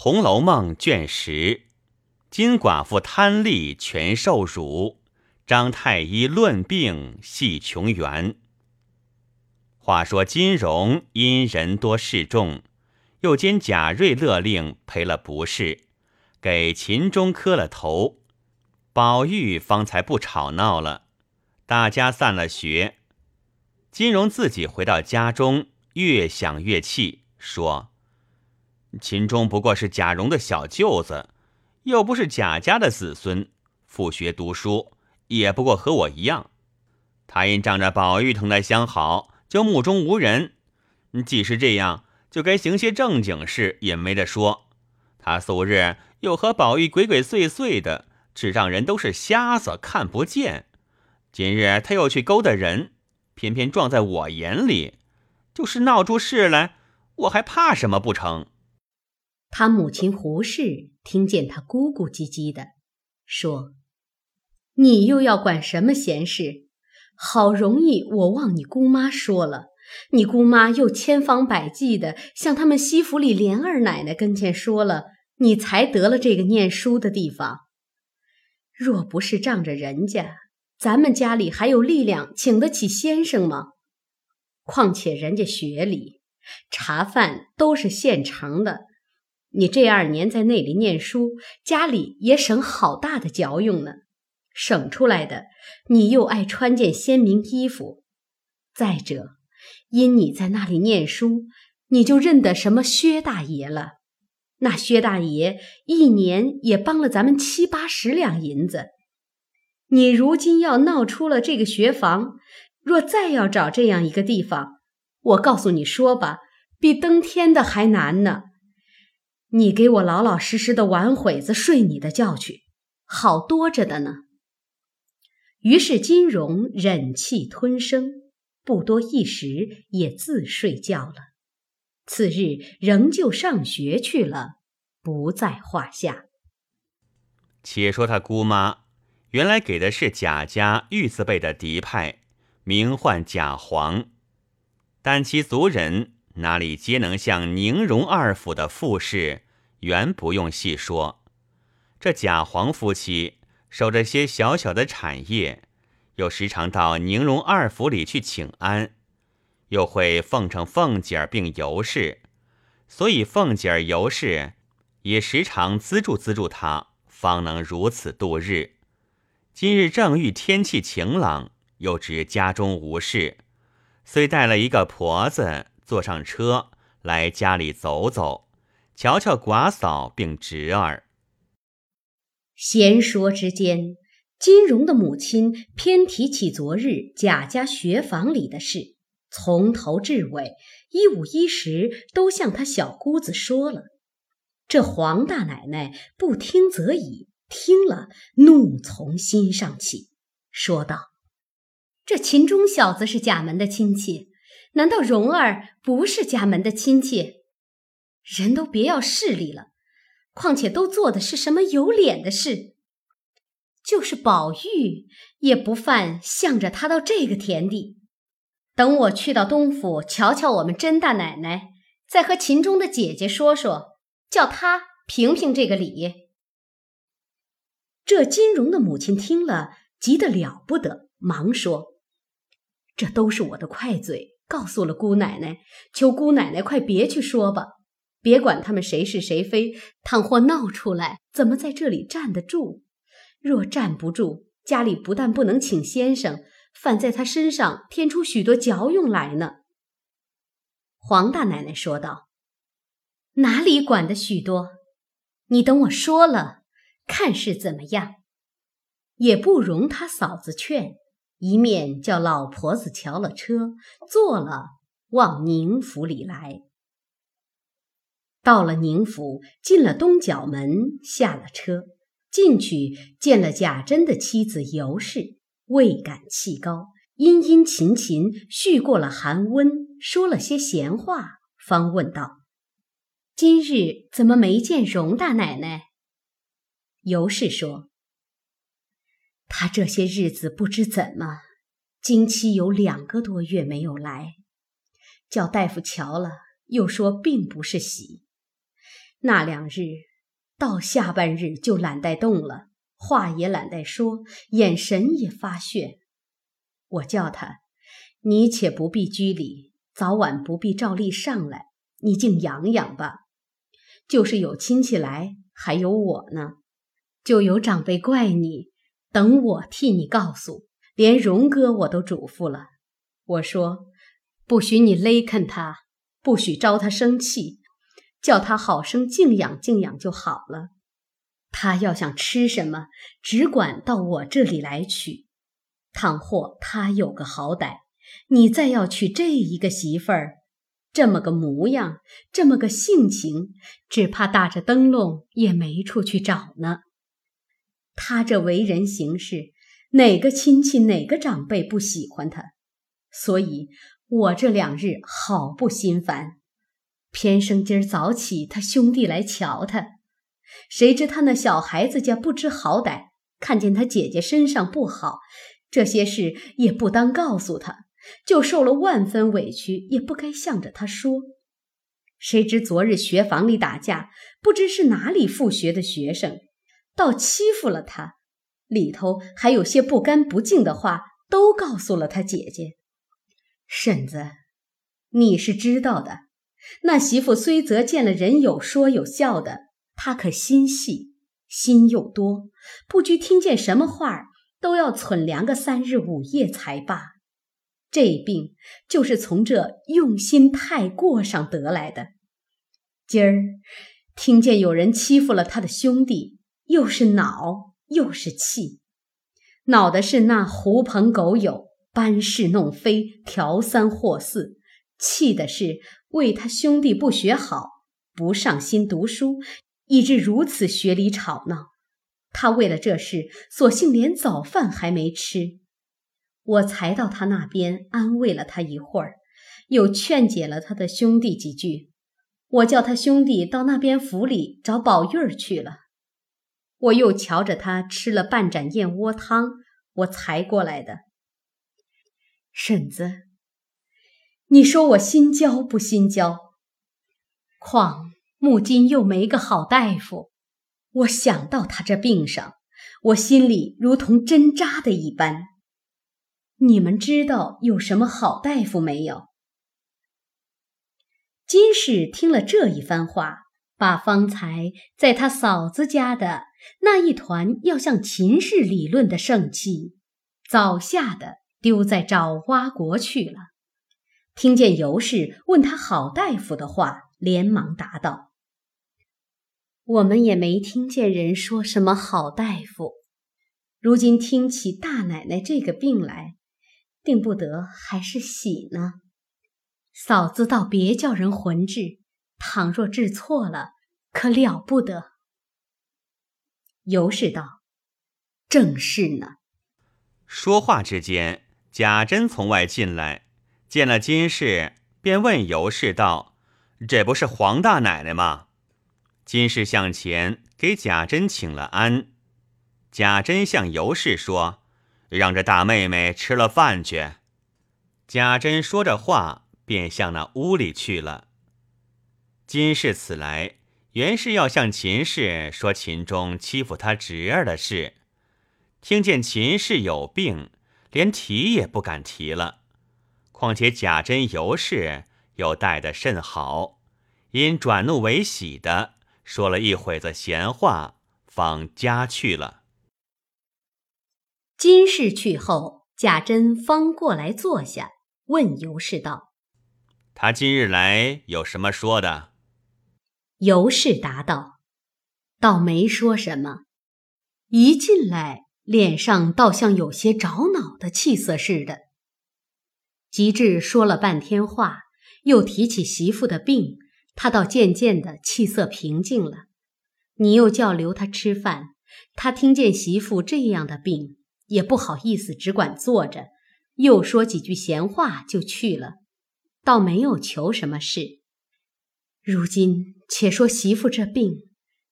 红楼梦》卷十，金寡妇贪利全受辱，张太医论病系穷源。话说金荣因人多势众，又兼贾瑞勒令赔了不是，给秦钟磕了头，宝玉方才不吵闹了。大家散了学，金荣自己回到家中，越想越气，说。秦钟不过是贾蓉的小舅子，又不是贾家的子孙，复学读书也不过和我一样。他因仗着宝玉疼他相好，就目中无人。既是这样，就该行些正经事，也没得说。他素日又和宝玉鬼鬼祟祟的，只让人都是瞎子看不见。今日他又去勾搭人，偏偏撞在我眼里，就是闹出事来，我还怕什么不成？他母亲胡氏听见他咕咕唧唧的，说：“你又要管什么闲事？好容易我望你姑妈说了，你姑妈又千方百计的向他们西府里莲二奶奶跟前说了，你才得了这个念书的地方。若不是仗着人家，咱们家里还有力量请得起先生吗？况且人家学里茶饭都是现成的。”你这二年在那里念书，家里也省好大的嚼用呢。省出来的，你又爱穿件鲜明衣服。再者，因你在那里念书，你就认得什么薛大爷了。那薛大爷一年也帮了咱们七八十两银子。你如今要闹出了这个学房，若再要找这样一个地方，我告诉你说吧，比登天的还难呢。你给我老老实实的玩会子睡你的觉去，好多着的呢。于是金荣忍气吞声，不多一时也自睡觉了。次日仍旧上学去了，不在话下。且说他姑妈原来给的是贾家玉字辈的嫡派，名唤贾黄，但其族人。哪里皆能像宁荣二府的富士，原不用细说。这贾黄夫妻守着些小小的产业，又时常到宁荣二府里去请安，又会奉承凤姐儿并尤氏，所以凤姐儿、尤氏也时常资助资助他，方能如此度日。今日正遇天气晴朗，又知家中无事，虽带了一个婆子。坐上车来家里走走，瞧瞧寡嫂并侄儿。闲说之间，金荣的母亲偏提起昨日贾家学房里的事，从头至尾一五一十都向他小姑子说了。这黄大奶奶不听则已，听了怒从心上起，说道：“这秦钟小子是贾门的亲戚。”难道蓉儿不是家门的亲戚？人都别要势力了，况且都做的是什么有脸的事？就是宝玉也不犯向着他到这个田地。等我去到东府瞧瞧我们甄大奶奶，再和秦钟的姐姐说说，叫他评评这个理。这金荣的母亲听了，急得了不得，忙说：“这都是我的快嘴。”告诉了姑奶奶，求姑奶奶快别去说吧，别管他们谁是谁非，倘或闹出来，怎么在这里站得住？若站不住，家里不但不能请先生，反在他身上添出许多嚼用来呢。黄大奶奶说道：“哪里管得许多？你等我说了，看是怎么样，也不容他嫂子劝。”一面叫老婆子瞧了车，坐了往宁府里来。到了宁府，进了东角门，下了车，进去见了贾珍的妻子尤氏，未敢气高，殷殷勤勤叙过了寒温，说了些闲话，方问道：“今日怎么没见荣大奶奶？”尤氏说。他这些日子不知怎么，经期有两个多月没有来，叫大夫瞧了，又说并不是喜。那两日到下半日就懒得动了，话也懒得说，眼神也发眩。我叫他：“你且不必拘礼，早晚不必照例上来，你静养养吧。就是有亲戚来，还有我呢，就有长辈怪你，等我替你告诉。连荣哥我都嘱咐了，我说不许你勒看他，不许招他生气，叫他好生静养静养就好了。他要想吃什么，只管到我这里来取。”倘或他有个好歹，你再要娶这一个媳妇儿，这么个模样，这么个性情，只怕打着灯笼也没处去找呢。他这为人行事，哪个亲戚哪个长辈不喜欢他？所以我这两日好不心烦。偏生今儿早起，他兄弟来瞧他，谁知他那小孩子家不知好歹，看见他姐姐身上不好。这些事也不当告诉他，就受了万分委屈，也不该向着他说。谁知昨日学房里打架，不知是哪里复学的学生，倒欺负了他，里头还有些不干不净的话，都告诉了他姐姐。婶子，你是知道的，那媳妇虽则见了人有说有笑的，她可心细，心又多，不拘听见什么话。都要存量个三日五夜才罢。这病就是从这用心太过上得来的。今儿听见有人欺负了他的兄弟，又是恼又是气。恼的是那狐朋狗友搬事弄非，调三或四；气的是为他兄弟不学好，不上心读书，以致如此学里吵闹。他为了这事，索性连早饭还没吃。我才到他那边安慰了他一会儿，又劝解了他的兄弟几句。我叫他兄弟到那边府里找宝玉儿去了。我又瞧着他吃了半盏燕窝汤，我才过来的。婶子，你说我心焦不心焦？况木金又没个好大夫。我想到他这病上，我心里如同针扎的一般。你们知道有什么好大夫没有？金氏听了这一番话，把方才在他嫂子家的那一团要向秦氏理论的盛气，早吓得丢在爪哇国去了。听见尤氏问他好大夫的话，连忙答道。我们也没听见人说什么好大夫，如今听起大奶奶这个病来，定不得还是喜呢。嫂子倒别叫人混治，倘若治错了，可了不得。尤氏道：“正是呢。”说话之间，贾珍从外进来，见了金氏，便问尤氏道：“这不是黄大奶奶吗？”金氏向前给贾珍请了安，贾珍向尤氏说：“让这大妹妹吃了饭去。”贾珍说着话，便向那屋里去了。金氏此来原是要向秦氏说秦钟欺负他侄儿的事，听见秦氏有病，连提也不敢提了。况且贾珍、尤氏又待得甚好，因转怒为喜的。说了一会子闲话，方家去了。金氏去后，贾珍方过来坐下，问尤氏道：“他今日来有什么说的？”尤氏答道：“倒没说什么，一进来脸上倒像有些着恼的气色似的。及至说了半天话，又提起媳妇的病。”他倒渐渐的气色平静了。你又叫留他吃饭，他听见媳妇这样的病，也不好意思，只管坐着，又说几句闲话就去了，倒没有求什么事。如今且说媳妇这病，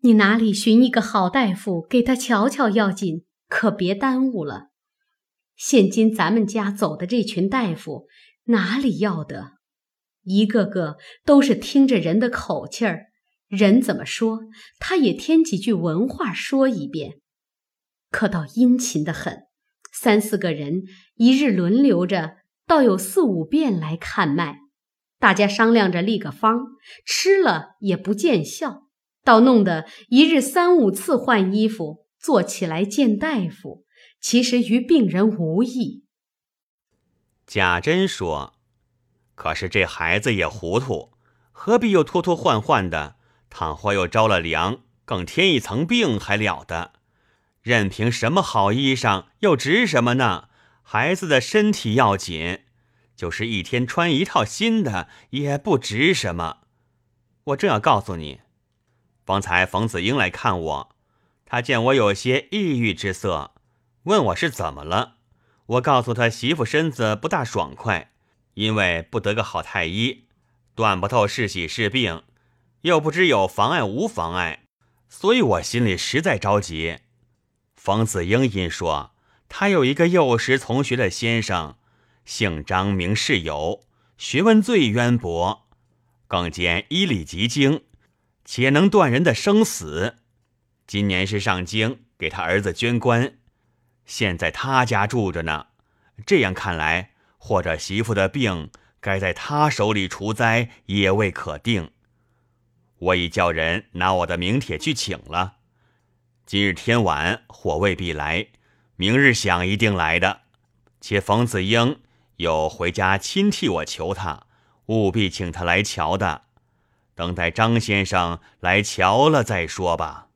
你哪里寻一个好大夫给她瞧瞧要紧，可别耽误了。现今咱们家走的这群大夫，哪里要得？一个个都是听着人的口气儿，人怎么说，他也添几句文话说一遍。可倒殷勤的很，三四个人一日轮流着，倒有四五遍来看脉。大家商量着立个方，吃了也不见效，倒弄得一日三五次换衣服，坐起来见大夫，其实于病人无异。贾珍说：“可是这孩子也糊涂，何必又拖拖换换的？倘或又着了凉，更添一层病还了得？任凭什么好衣裳，又值什么呢？孩子的身体要紧。”就是一天穿一套新的也不值什么。我正要告诉你，方才冯子英来看我，他见我有些抑郁之色，问我是怎么了。我告诉他媳妇身子不大爽快，因为不得个好太医，断不透是喜是病，又不知有妨碍无妨碍，所以我心里实在着急。冯子英因说他有一个幼时从学的先生。姓张名世友，学问最渊博，更兼医理极精，且能断人的生死。今年是上京给他儿子捐官，现在他家住着呢。这样看来，或者媳妇的病该在他手里除灾，也未可定。我已叫人拿我的名帖去请了，今日天晚火未必来，明日想一定来的。且冯子英。有回家亲替我求他，务必请他来瞧的。等待张先生来瞧了再说吧。